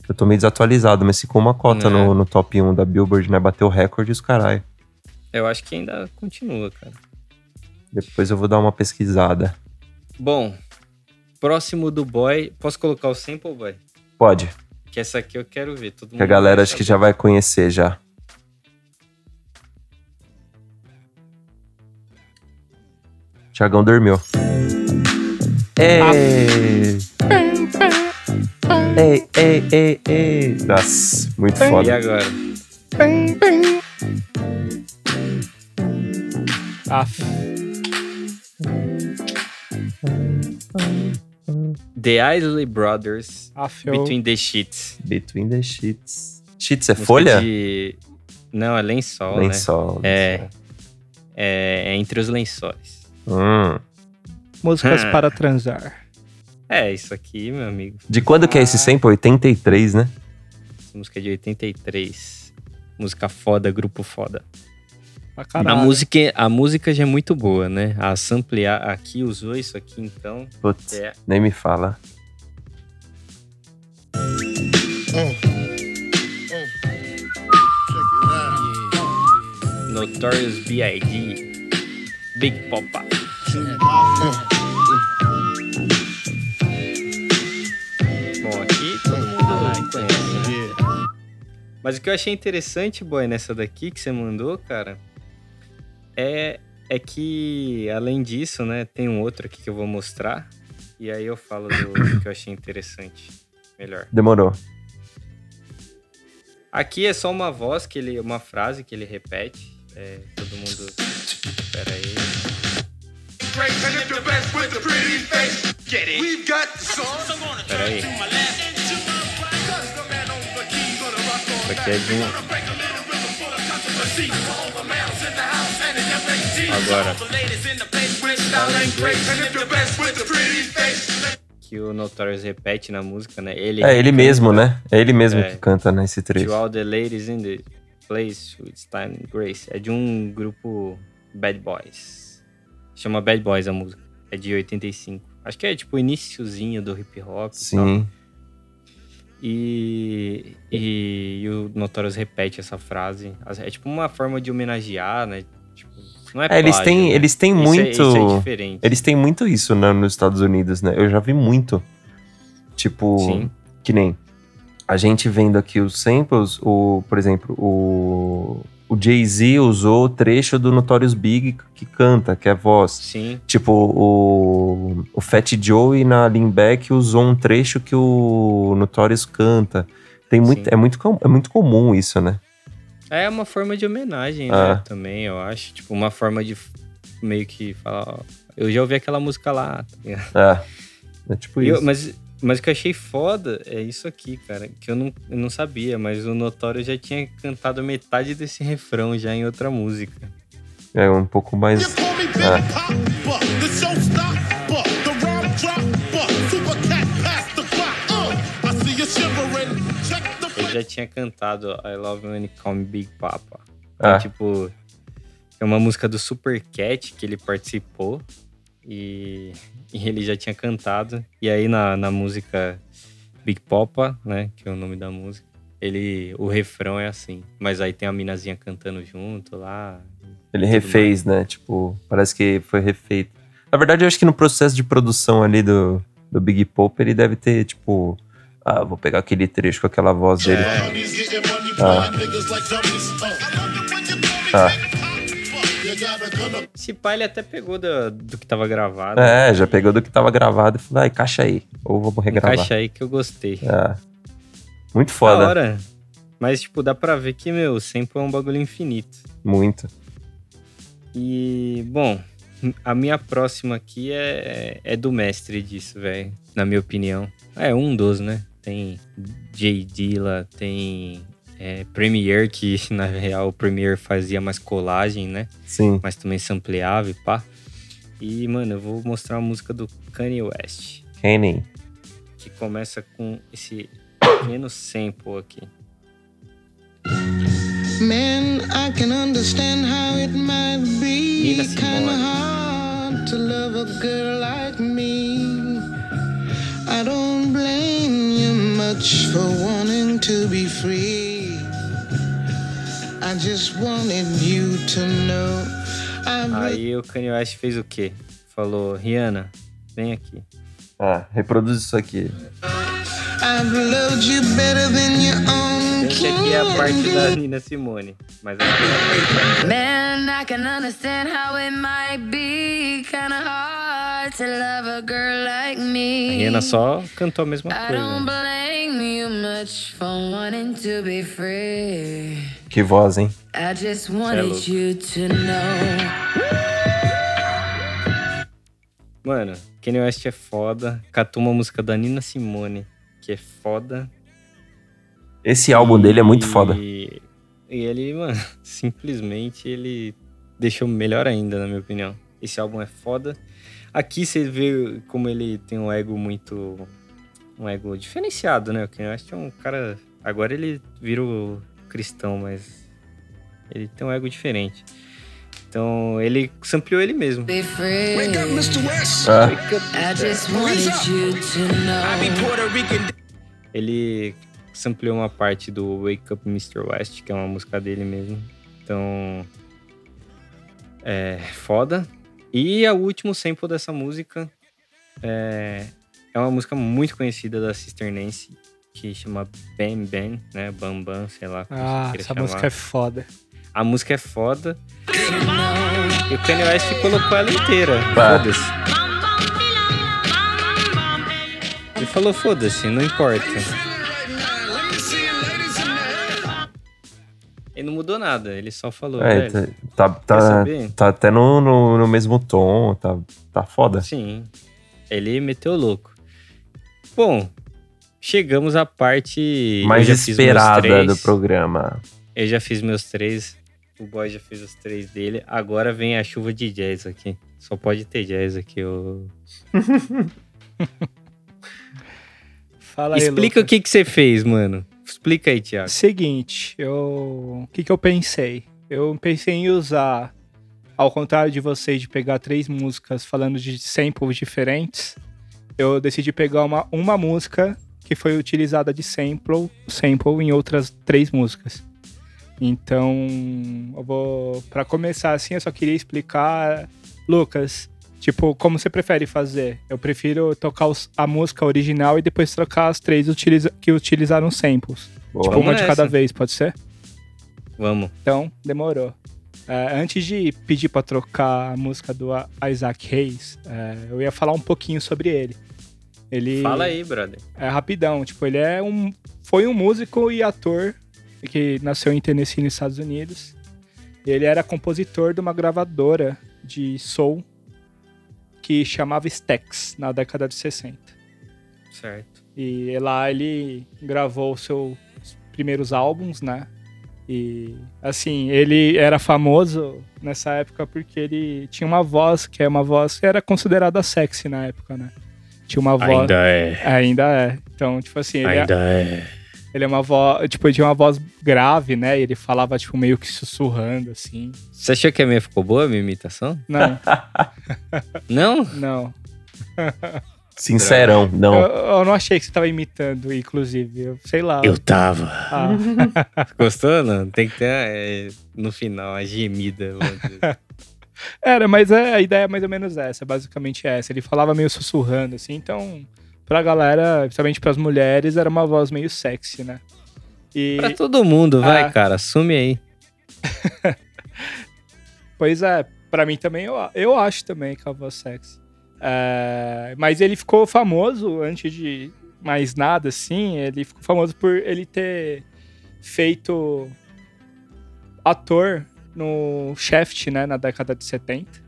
Eu tô meio desatualizado, mas ficou uma cota É. no, no top 1 da Billboard, né? Bateu recorde e os caralho. Eu acho que ainda continua, cara. Depois eu vou dar uma pesquisada. Bom, próximo do boy. Posso colocar o sample, boy? Pode, Que essa aqui eu quero ver. Todo que a galera acho que já vai conhecer já. Tiagão dormiu. Ei! Ei, ei, ei, ei. Nossa, muito E foda. agora? Aff. The Isley Brothers Aff, eu... Between the Sheets. Between the sheets. Sheets é Música folha? de- Não, é lençol, né? Lençol. É. É, é entre os lençóis. Hum. Músicas Hum. para transar. É, isso aqui, meu amigo. De quando que é esse sample? 83, né? Essa música é de 83. Música foda, grupo foda. Pra A caralho. música, a música já é muito boa, né? A samplear aqui usou isso aqui, então. Putz, É. nem me fala. Notorious B.I.D. Big Popa. Bom, aqui todo mundo conhece, né? Mas o que eu achei interessante, boy, nessa daqui que você mandou, cara, é, é que, além disso, né, tem um outro aqui que eu vou mostrar. E aí eu falo do que eu achei interessante. Melhor. Demorou. Aqui é só uma voz, que ele, uma frase que ele repete. É, todo mundo. Pera aí. Pera aí. Isso aqui é de um. Agora. Que o Notorious repete na música, né? Ele É ele mesmo, né? É ele mesmo É. que canta nesse To trecho. all the ladies in the place, it's time and grace. É de um grupo Bad Boys. Chama Bad Boys a música. É de 85. Acho que é tipo o iniciozinho do hip hop. Sim. E, e, e o Notorious repete essa frase. É tipo uma forma de homenagear, né? Não é É, eles têm, né? eles têm Isso é- muito. isso é diferente. Eles têm muito isso né, nos Estados Unidos, né? Eu já vi muito. Tipo, Sim. que nem a gente vendo aqui os samples, o, por exemplo, o, o Jay-Z usou o trecho do Notorious Big que canta, que é voz. Sim, Tipo, o, o Fat Joe na Leanback usou um trecho que o Notorious canta. Tem muito, Sim. é, muito, é muito comum isso, né? É uma forma de homenagem, Ah. né? Também, eu acho. Tipo, uma forma de meio que falar, ó, eu já ouvi aquela música lá. tá? É. É tipo E eu- isso. mas, mas o que eu achei foda é isso aqui, cara. Que eu não, eu não sabia, mas o Notório já tinha cantado metade desse refrão já em outra música. É um pouco mais. Ele já tinha cantado I Love When You Call Me Big Papa. Ah, Tipo, é uma música do Super Cat que ele participou. E, e ele já tinha cantado. E aí na, na música Big Popa, né? Que é o nome da música. Ele, o refrão é assim. Mas aí tem a minazinha cantando junto lá. ele refez, né? Tipo, parece que foi refeito. Na verdade, eu acho que no processo de produção ali do, do Big Pope, ele deve ter, tipo. Ah, vou pegar aquele trecho com aquela voz dele. Ah. Ah. Esse pai ele até pegou do, do que tava gravado. É, já pegou do que tava gravado e falou, ah, encaixa aí. Ou vamos regravar. Encaixa aí que eu gostei. Ah. Muito Da foda. hora. Mas, tipo, dá pra ver que, meu, sempre é um bagulho infinito. Muito. E, bom, a minha próxima aqui é, é do mestre disso, velho. Na minha opinião. É um dos, né? Tem J. Dilla, tem é, Premiere, que na real o Premiere fazia mais colagem, né? Sim. Mas também sampleava e pá. E, mano, eu vou mostrar uma música do Kanye West. Kenny. Que começa com esse pequeno sample aqui. Man, I can understand how it might be kinda hard to love a girl like me. I don't blame you much for wanting to be free. I just wanted you to know Aí o Kanye West fez o quê? Falou, Rihanna, vem aqui. Ah, reproduz isso aqui. I've loved you better than your own Esse aqui é a parte da Nina Simone. Mas Man, I can understand how it might be kinda hard to love a girl like a me. Rihanna só cantou a mesma I don't coisa. blame you much for wanting to be free. Que voz, hein? I just louco. wanted you to know. Mano, Kanye West é foda. Catou uma música da Nina Simone, que é foda. Esse álbum dele é muito foda. E, e ele, mano, simplesmente ele deixou melhor ainda, na minha opinião. Esse álbum é foda. Aqui você vê como ele tem um ego muito. Um ego diferenciado, né? O Kanye West é um cara. Agora ele virou cristão, mas. Ele tem um ego diferente. Então ele sampleou ele mesmo. Be free. Ah, I just wanted you to know. Ele sampleou uma parte do Wake Up Mr. West, que é uma música dele mesmo. Então. É foda. E a último sample dessa música é, é uma música muito conhecida da Sister Nancy, que chama Bam Bam, né? Bam Bam, sei lá como Ah, essa chamar. música é foda. A música é foda. E o Kanye West colocou ela inteira. Foda-se. Ele falou, foda-se, não importa. Ele não mudou nada, ele só falou, é, velho. tá, tá, tá até no, no, no mesmo tom, tá, tá foda. Sim, ele meteu o louco. Bom, chegamos à parte... Mais eu esperada do programa. Eu já fiz meus três. O boy já fez os três dele. Agora vem a chuva de jazz aqui. Só pode ter jazz aqui. ô. Fala aí, Explica o Lucas. que, que você fez, mano. Explica aí, Thiago. Seguinte, eu. O que, que eu pensei? Eu pensei em usar, ao contrário de vocês, de pegar três músicas falando de samples diferentes, eu decidi pegar uma, uma música que foi utilizada de sample, sample em outras três músicas. Então, eu vou. Pra começar assim, eu só queria explicar, Lucas. Tipo, como você prefere fazer? Eu prefiro tocar os- a música original e depois trocar as três utiliza- que utilizaram samples. Boa. Tipo, Vamos uma de cada nessa. vez, pode ser? Vamos. Então, demorou. É, antes de pedir pra trocar a música do Isaac Hayes, é, eu ia falar um pouquinho sobre ele. Ele Fala aí, brother. é rapidão, tipo, ele é um foi um músico e ator que nasceu em Tennessee, nos Estados Unidos. Ele era compositor de uma gravadora de soul que chamava Stax na década de 60. Certo. E lá ele gravou os seus primeiros álbuns, né? E assim, ele era famoso nessa época porque ele tinha uma voz que é uma voz que era considerada sexy na época, né? Tinha uma voz. é. Ainda é. Então, tipo assim, ele, é, é. Ele é uma voz. Tipo, ele tinha uma voz grave, né? E ele falava, tipo, meio que sussurrando, assim. Você achou que a minha ficou boa, a minha imitação? Não, Não? não. Sincerão, Eu, não. eu não achei que você tava imitando, inclusive. Eu sei lá. Eu tava. Ah, Gostou, não? Tem que ter é, no final a gemida. Era, mas é, a ideia é mais ou menos essa, basicamente essa. Ele falava meio sussurrando, assim, então, pra galera, principalmente pras mulheres, era uma voz meio sexy, né? E, pra todo mundo, vai, Ah. cara. Assume aí. pois é, pra mim também, eu, eu acho também que é uma voz sexy. É, mas ele ficou famoso antes de mais nada, assim, ele ficou famoso por ele ter feito ator no Shaft, né, na década de 70.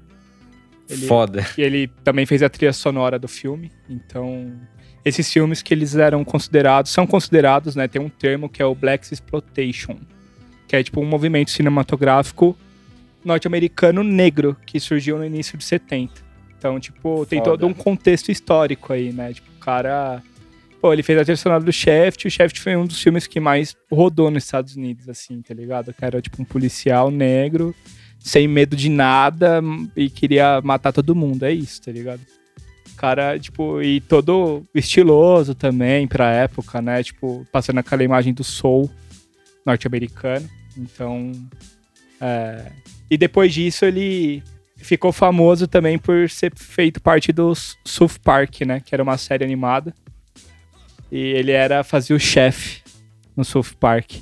Ele- Foda. E ele também fez a trilha sonora do filme. Então, esses filmes que eles eram considerados, são considerados, né? Tem um termo que é o Black Exploitation, que é tipo um movimento cinematográfico norte-americano negro que surgiu no início de 70. Então, tipo, tem Foda. todo um contexto histórico aí, né? Tipo, o cara. Pô, ele fez a trilha sonora do Shaft, o Shaft foi um dos filmes que mais rodou nos Estados Unidos, assim, tá ligado? Que era tipo um policial negro sem medo de nada e queria matar todo mundo. É isso, tá ligado? cara, tipo, e todo estiloso também pra época, né? Tipo, passando aquela imagem do soul norte-americano. Então, é... E depois disso ele ficou famoso também por ser feito parte do South Park, né? Que era uma série animada. E ele era fazia o chefe no South Park.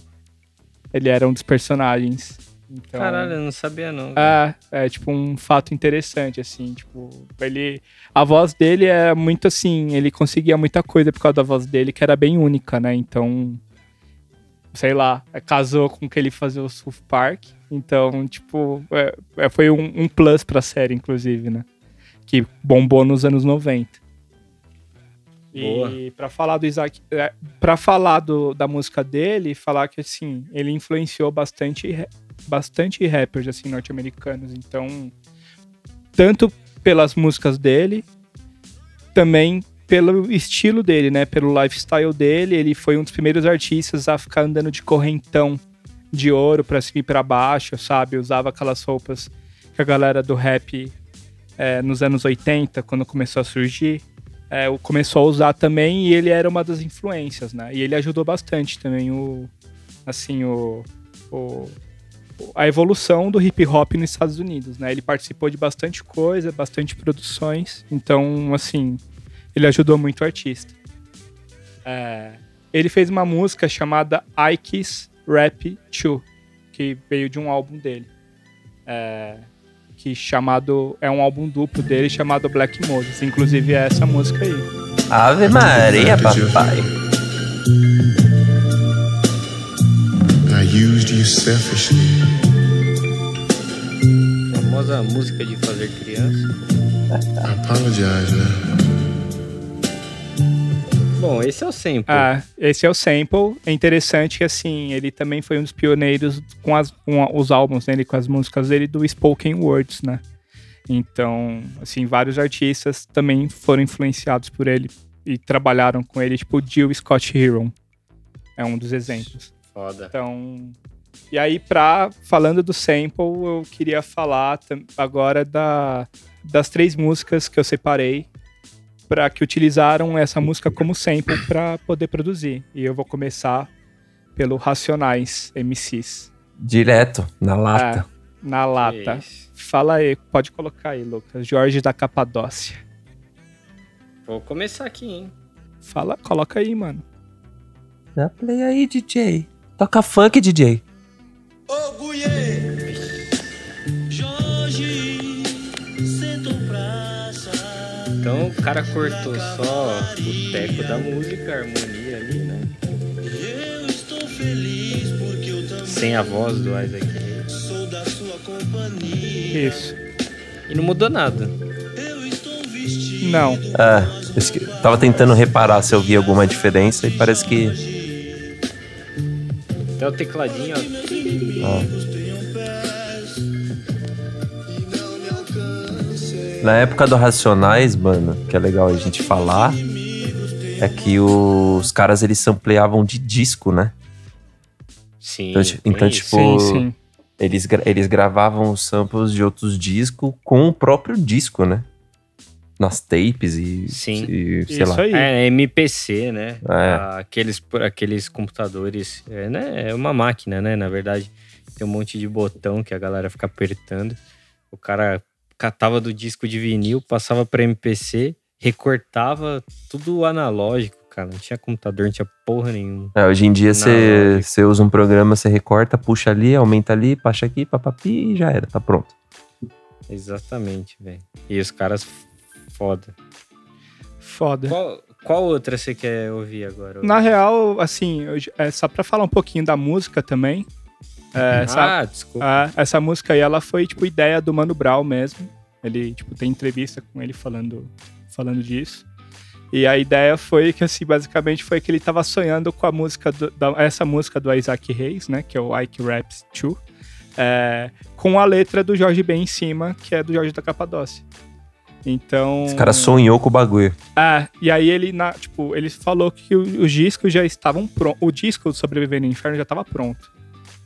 Ele era um dos personagens. Então, Caralho, eu não sabia não. é, é tipo um fato interessante, assim, tipo, ele. A voz dele é muito assim, ele conseguia muita coisa por causa da voz dele, que era bem única, né? Então, sei lá, é, casou com que ele fazia o South Park. Então, tipo, é, é, foi um, um plus pra série, inclusive, né? Que bombou nos anos 90. Boa. E pra falar do Isaac, é, para falar do, da música dele, falar que assim, ele influenciou bastante bastante rappers assim norte-americanos. Então, tanto pelas músicas dele, também pelo estilo dele, né? Pelo lifestyle dele, ele foi um dos primeiros artistas a ficar andando de correntão de ouro pra cima e pra baixo, sabe? Usava aquelas roupas que a galera do rap é, nos anos 80, quando começou a surgir, é, começou a usar também e ele era uma das influências, né? E ele ajudou bastante também o, assim, o, o- a evolução do hip hop nos Estados Unidos, né? Ele participou de bastante coisa, bastante produções, então, assim, ele ajudou muito o artista. É, ele fez uma música chamada Ike's Rap 2, que veio de um álbum dele. É, que chamado é um álbum duplo dele chamado Black Moses. Inclusive é essa música aí. Ave Maria, papai. I used you selfishly. Famosa música de fazer criança. I apologize now. Bom, esse é o sample. Ah, esse é o sample. É interessante que assim ele também foi um dos pioneiros com, as, com a- os álbuns dele, com as músicas dele do spoken words, né? Então, assim, vários artistas também foram influenciados por ele e trabalharam com ele, tipo o Jill Scott Heron. É um dos exemplos. Foda. Então, e aí, pra, falando do sample, eu queria falar agora da, das três músicas que eu separei para que utilizaram essa música como sample para poder produzir. E eu vou começar pelo Racionais MCs. Direto, na lata. Ah, na lata. Isso. Fala aí, pode colocar aí, Lucas. Jorge da Capadócia. Vou começar aqui, hein? Fala, coloca aí, mano. Dá play aí, DJ. Toca funk, DJ. Então o cara cortou só o teco da música, a harmonia ali, né? Sem a voz do Isaac. Isso. E não mudou nada. Não. Ah, tava tentando reparar se eu vi alguma diferença e parece que. Até o tecladinho, ó. Na época do Racionais, mano, que é legal a gente falar, é que os caras eles sampleavam de disco, né? Sim. Então, então, tipo, Sim, sim. Eles, eles gravavam os samples de outros discos com o próprio disco, né? Nas tapes e, Sim. e sei Isso lá. aí. É, MPC, né? É. Aqueles, aqueles computadores. É, né? é uma máquina, né? Na verdade, tem um monte de botão que a galera fica apertando. O cara catava do disco de vinil, passava pra MPC, recortava tudo analógico, cara. Não tinha computador, não tinha porra nenhuma. É, hoje em dia você usa um programa, você recorta, puxa ali, aumenta ali, baixa aqui, papapi e já era, tá pronto. Exatamente, velho. E os caras foda. Foda. Qual, qual outra você quer ouvir agora? Na real, assim, eu- é só pra falar um pouquinho da música também. É, essa, ah, desculpa. ah, essa música aí, ela foi, tipo, ideia do Mano Brown mesmo. Ele, tipo, tem entrevista com ele falando, falando disso. E a ideia foi que, assim, basicamente foi que ele tava sonhando com a música, do- da- essa música do Isaac Reis, né? Que é o Ike Raps 2. é, com a letra do Jorge Ben em cima, que é do Jorge da Capadócia. Então... Esse cara sonhou com o bagulho. É, e aí ele, na, tipo, ele falou que o- os discos já estavam prontos. O disco do Sobreviver no Inferno já estava pronto.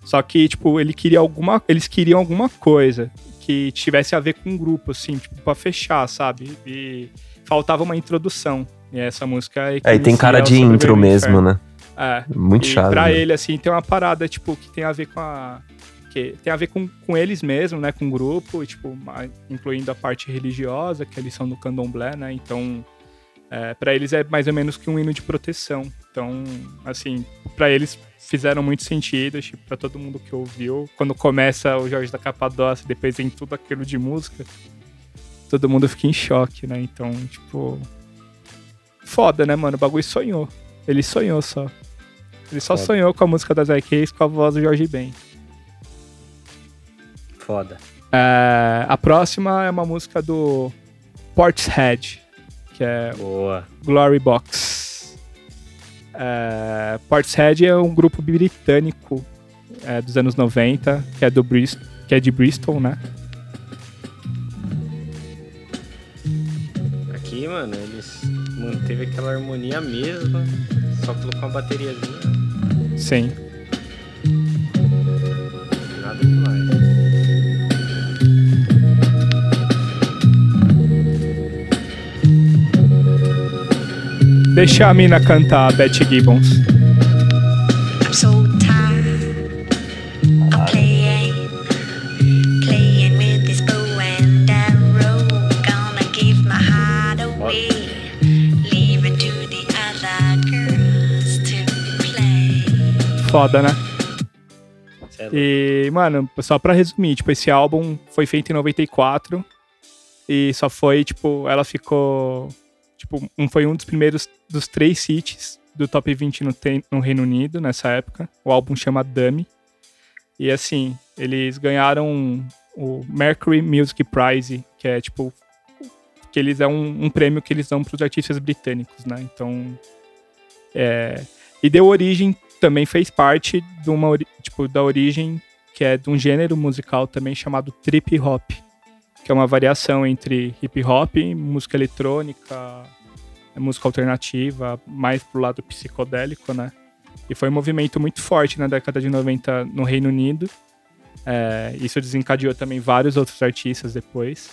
Só que, tipo, ele queria alguma. Eles queriam alguma coisa que tivesse a ver com um grupo, assim, tipo, pra fechar, sabe? E faltava uma introdução. E essa música. É, que É, e tem cara o de intro mesmo, né? É. Muito e chato. pra né? ele, assim, tem uma parada, tipo, que tem a ver com a. Que tem a ver com, com eles mesmo, né? Com o grupo, e, tipo, incluindo a parte religiosa, que eles são do candomblé, né? Então, é, para eles é mais ou menos que um hino de proteção. Então, assim, pra eles fizeram muito sentido, tipo, pra todo mundo que ouviu. Quando começa o Jorge da Capadócia, depois vem tudo aquilo de música, todo mundo fica em choque, né? Então, tipo. Foda, né, mano? O bagulho sonhou. Ele sonhou só. Ele só Foda. sonhou com a música das IKs com a voz do Jorge Ben. Foda. É, a próxima é uma música do Portishead, que é Boa. Glory Box. É, Portishead é um grupo britânico é, dos anos 90, que é, do que é de Bristol, né? Aqui, mano, eles manteve aquela harmonia mesma, só colocou uma bateriazinha. Sim. Nada demais. Deixa a mina cantar Betty Gibbons. I'm so tired of playing, playing with this bow and arrow. Gonna give my heart away, leaving to the other girls to play. Foda, né? É. E, mano, só pra resumir, tipo, esse álbum foi feito em 94 e só foi, tipo, ela ficou, tipo, um, foi um dos primeiros dos três hits do Top 20 no, no Reino Unido nessa época. O álbum chama Dummy. E, assim, eles ganharam o Mercury Music Prize, que é, tipo, que eles é um, um prêmio que eles dão pros artistas britânicos, né? Então, é... E deu origem também fez parte de uma tipo da origem que é de um gênero musical também chamado trip hop, é uma variação entre hip hop, música eletrônica, música alternativa, mais pro lado psicodélico, né? E foi um movimento muito forte na década de 90 no Reino Unido. É, isso desencadeou também vários outros artistas depois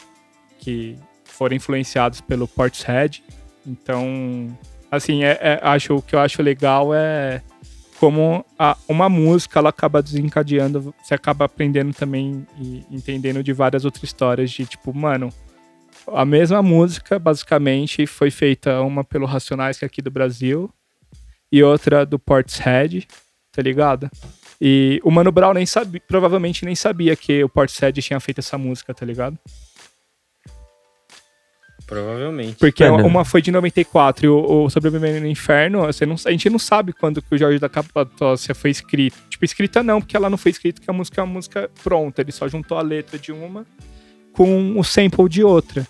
que foram influenciados pelo Portishead. Então, assim, é, é- acho o que eu acho legal é como a- uma música ela acaba desencadeando, você acaba aprendendo também e entendendo de várias outras histórias de tipo, mano, a mesma música basicamente foi feita uma pelo Racionais que é aqui do Brasil e outra do Portishead, tá ligado? E o Mano Brown nem sabia, provavelmente nem sabia que o Portishead tinha feito essa música, tá ligado? Provavelmente. Porque Mano. uma foi de 94 e o, o Sobrevivendo no Inferno, você não, a gente não sabe quando que o Jorge da Capadócia foi escrito. Tipo, escrita não, porque ela não foi escrita, que a música é uma música pronta. Ele só juntou a letra de uma com o sample de outra.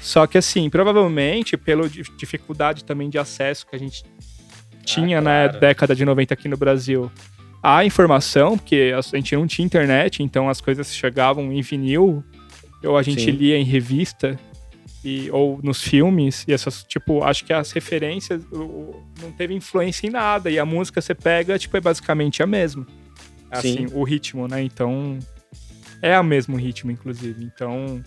Só que assim, provavelmente, pela di- dificuldade também de acesso que a gente tinha na claro. década de 90 aqui no Brasil, a informação, porque a gente não tinha internet, então as coisas chegavam em vinil, ou a gente Sim. lia em revista, e, ou nos filmes, e essas, tipo, acho que as referências o- não teve influência em nada, e a música você pega, tipo, é basicamente a mesma. Assim, Sim. o ritmo, né? Então, é o mesmo ritmo, inclusive. Então,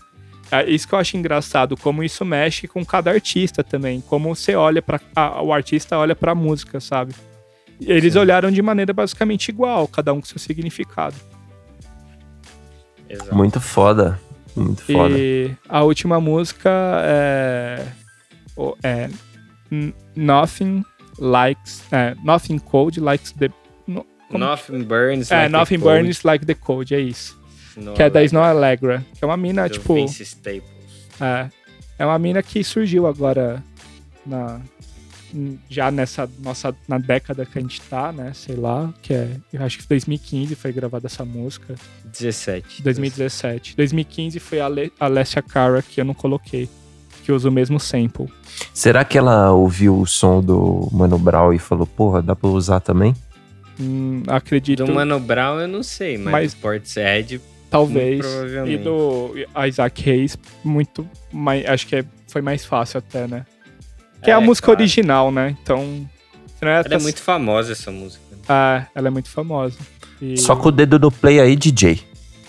é isso que eu acho engraçado, como isso mexe com cada artista também, como você olha para o artista olha pra música, sabe? E Eles Sim. olharam de maneira basicamente igual, cada um com seu significado. Exato. Muito foda. Muito foda. E a última música é, é Nothing Likes, é, Nothing Cold Likes the no- como- Nothing Burns. é, Like the Nothing Cold, Burns Like the Cold, é isso. Snow que é da Snow Allegra, que é uma mina, do tipo, Vince Staples. é, é uma mina que surgiu agora na já nessa nossa na década que a gente tá, né, sei lá, que é, eu acho que 2015 foi gravada essa música. 17. 2017. 2015 foi a Ale- Alessia Cara, que eu não coloquei. Que usa o mesmo sample. Será que ela ouviu o som do Mano Brown e falou, porra, dá pra usar também? Hum, acredito, Do Mano Brown eu não sei, mas, Mas- do Portishead, talvez. E do Isaac Hayes, muito mais. Acho que é- foi mais fácil até, né? Que é, a É, música claro. original, né? Então. Não é ela até- é muito famosa essa música. Ah, ela é muito famosa. E Só com o dedo no play aí, DJ.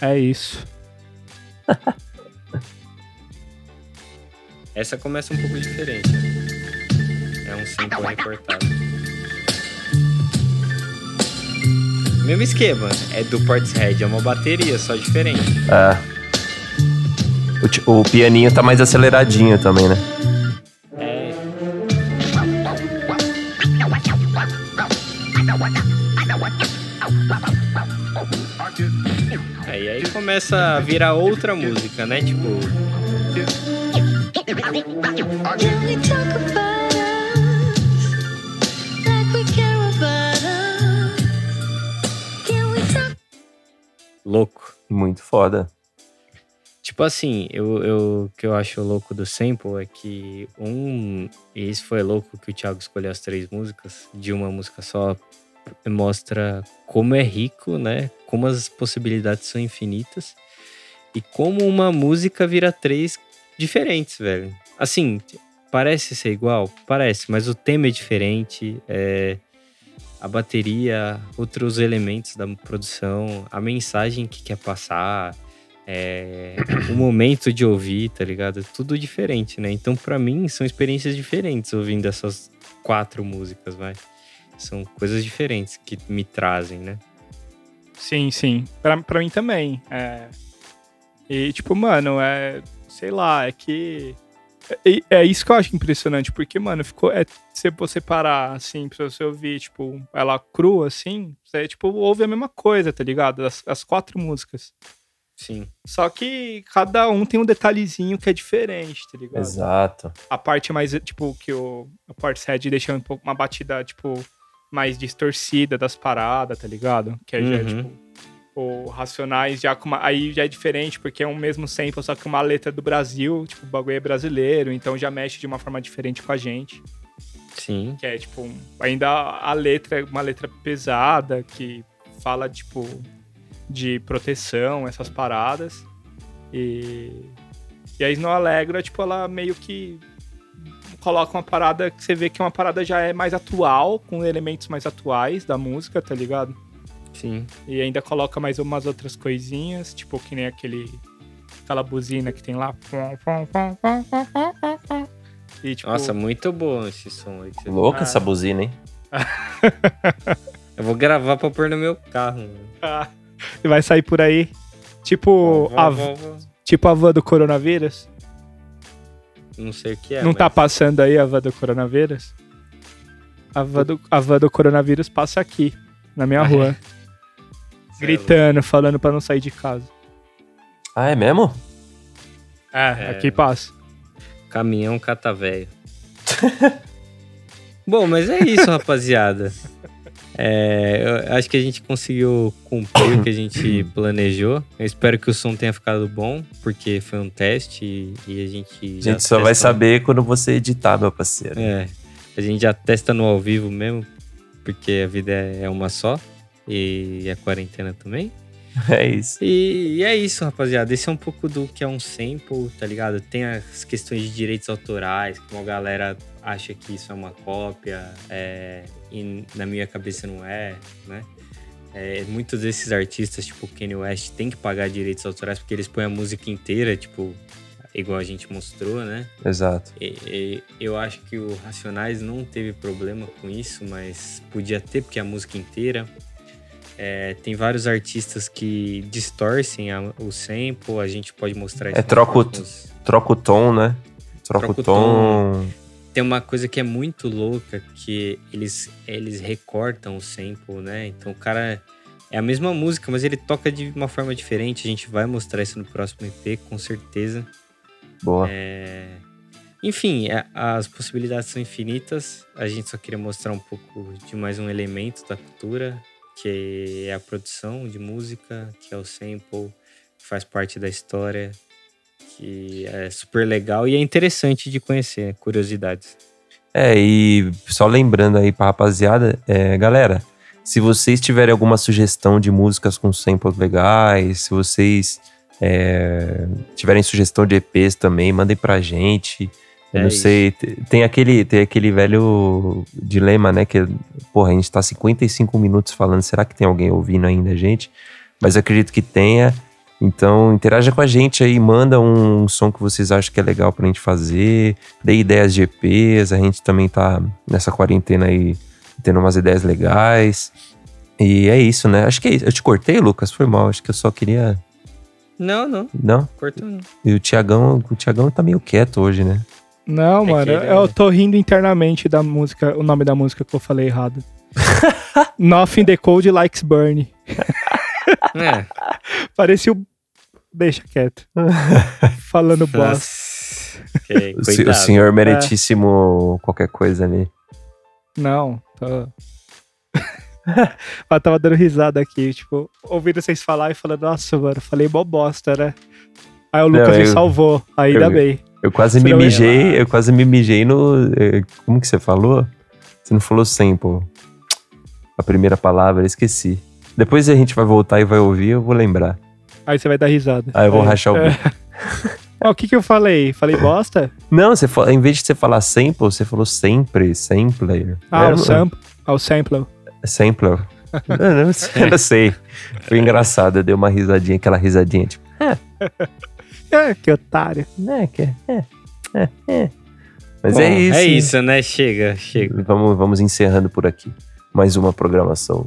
É isso. Essa começa um pouco diferente. É um sample recortado. Mesmo esquema, é do Portishead, é uma bateria, só diferente. É. O, o pianinho tá mais aceleradinho também, né? Começa a virar outra música, né? Tipo, louco. Muito foda. Tipo assim, eu, eu, o que eu acho louco do sample é que um. E isso foi louco que o Thiago escolheu as três músicas, de uma música só, mostra como é rico, né? Como as possibilidades são infinitas. E como uma música vira três diferentes, velho. Assim, parece ser igual? Parece, mas o tema é diferente. É, a bateria, outros elementos da produção, a mensagem que quer passar é, o momento de ouvir, tá ligado? Tudo diferente, né? Então, pra mim, são experiências diferentes ouvindo essas quatro músicas, vai. São coisas diferentes que me trazem, né? Sim, sim. Pra, pra mim também. É. E, tipo, mano, é. Sei lá, é que. É, é isso que eu acho impressionante, porque, mano, ficou. É, se você parar, assim, pra você ouvir, tipo, ela crua, assim, você, tipo, ouve a mesma coisa, tá ligado? As, as quatro músicas. Sim. Só que cada um tem um detalhezinho que é diferente, tá ligado? Exato. a parte mais, tipo, que o, o Portishead deixa um pouco uma batida, tipo, mais distorcida das paradas, tá ligado? Que aí já é, Uhum. tipo, o Racionais já com uma, aí já é diferente, porque é um mesmo sample, só que uma letra do Brasil, tipo, o bagulho é brasileiro, então já mexe de uma forma diferente com a gente. Sim. Que é, tipo, ainda a letra é uma letra pesada, que fala, tipo, de proteção, essas paradas. E, e a Snow Alegra, tipo, ela meio que coloca uma parada que você vê que é uma parada já é mais atual, com elementos mais atuais da música, tá ligado? Sim. E ainda coloca mais umas outras coisinhas, tipo, que nem aquele. aquela buzina que tem lá. E, tipo, Nossa, muito bom esse som aí. que você- Louca Ah. essa buzina, hein? Eu vou gravar pra pôr no meu carro. mano. Ah, vai sair por aí. Tipo, Vou- a, vou- vou- tipo a van do coronavírus. Não sei o que é. Não tá mas- passando aí a van do coronavírus? A van do, a van do coronavírus passa aqui, na minha Ah, é? rua. É Gritando, falando pra não sair de casa. Ah, é mesmo? É, É. aqui passa. Caminhão catavéio. Bom, mas é isso, rapaziada. É, eu acho que a gente conseguiu cumprir o que a gente planejou. Eu espero que o som tenha ficado bom, porque foi um teste e, e a gente. A gente só vai saber quando você editar, meu parceiro. É, a gente já testa no ao vivo mesmo, porque a vida é é uma só. E a quarentena também. É isso. E, e é isso, rapaziada. Esse é um pouco do que é um sample, tá ligado? Tem as questões de direitos autorais, que uma galera acha que isso é uma cópia, é, e na minha cabeça não é, né? É, muitos desses artistas, tipo Kanye West, tem que pagar direitos autorais porque eles põem a música inteira, tipo, igual a gente mostrou, né? Exato. E- e eu acho que o Racionais não teve problema com isso, mas podia ter, porque é a música inteira. É, tem vários artistas que distorcem a- o sample, a gente pode mostrar isso. É, nos troca o- Troca o tom, né? Troca, Troca o o tom. Tem uma coisa que é muito louca, que eles, eles recortam o sample, né? Então o cara... É a mesma música, mas ele toca de uma forma diferente. A gente vai mostrar isso no próximo EP, com certeza. Boa. É, Enfim, é- as possibilidades são infinitas. A gente só queria mostrar um pouco de mais um elemento da cultura, que é a produção de música, que é o sample, que faz parte da história, que é super legal e é interessante de conhecer, curiosidades. É, e só lembrando aí pra rapaziada, é, galera, se vocês tiverem alguma sugestão de músicas com samples legais, se vocês é, tiverem sugestão de EPs também, mandem pra gente. Eu É não sei, te- tem aquele, tem aquele velho dilema, né? Que, porra, a gente tá 55 minutos falando, será que tem alguém ouvindo ainda a gente? Mas eu acredito que tenha. Então, interaja com a gente aí, manda um som que vocês acham que é legal pra gente fazer, dê ideias de EPs, a gente também tá nessa quarentena aí tendo umas ideias legais. E é isso, né? Acho que é isso. Eu te cortei, Lucas? Foi mal, acho que eu só queria. Não, não. Não? Cortou não. E o Tiagão, o Tiagão tá meio quieto hoje, né? Não, É mano, ele eu é- tô rindo internamente da música, o nome da música que eu falei errado. Nothing the Cold Likes Burn. É. Parecia o. Deixa quieto. Falando bosta. Nossa. Ok, O, senhor meritíssimo qualquer coisa ali. Não, tô. eu tava dando risada aqui, tipo, ouvindo vocês falar e falando, nossa, mano, falei mó bosta, né? Aí o Não, Lucas me eu- salvou, ainda eu- bem. Eu quase me Senão mijei, eu quase me mijei no. eh, Como que você falou? Você não falou sample. A primeira palavra, eu esqueci. Depois a gente vai voltar e vai ouvir, eu vou lembrar. Aí você vai dar risada. Aí eu vou É, rachar o é. bico. Ó, o que que eu falei? Falei bosta? Não, você fa- em vez de você falar sample, você falou sempre, sampler. Ah, É, o sample. Ah, o sampler. Sampler. eu, não, sei, eu não sei. Foi engraçado, eu dei uma risadinha, aquela risadinha, tipo, É, que otário. né, que é, é, é, é. Mas Bom, é isso. É isso, né? Chega, chega. Vamos, vamos encerrando por aqui. Mais uma programação.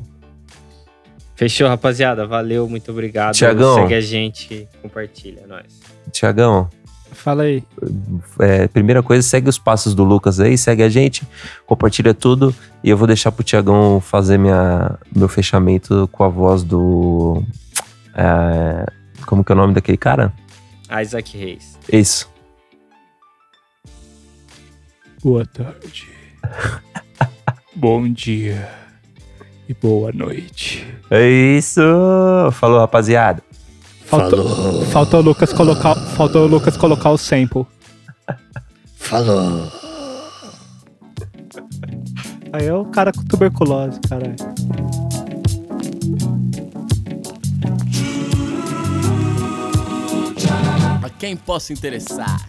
Fechou, rapaziada. Valeu, muito obrigado. Tiagão. Segue a gente, compartilha, é nóis. Tiagão, Fala aí. é, primeira coisa, segue os passos do Lucas aí, segue a gente, compartilha tudo. E eu vou deixar pro Tiagão fazer minha, meu fechamento com a voz do. é, como que é o nome daquele cara? Isaac Reis. Isso. Boa tarde. Bom dia. E boa noite. É isso! Falou, rapaziada. Faltou, faltou o Lucas colocar, faltou o Lucas colocar o sample. Falou. Aí é o cara com tuberculose, caralho. A quem posso interessar?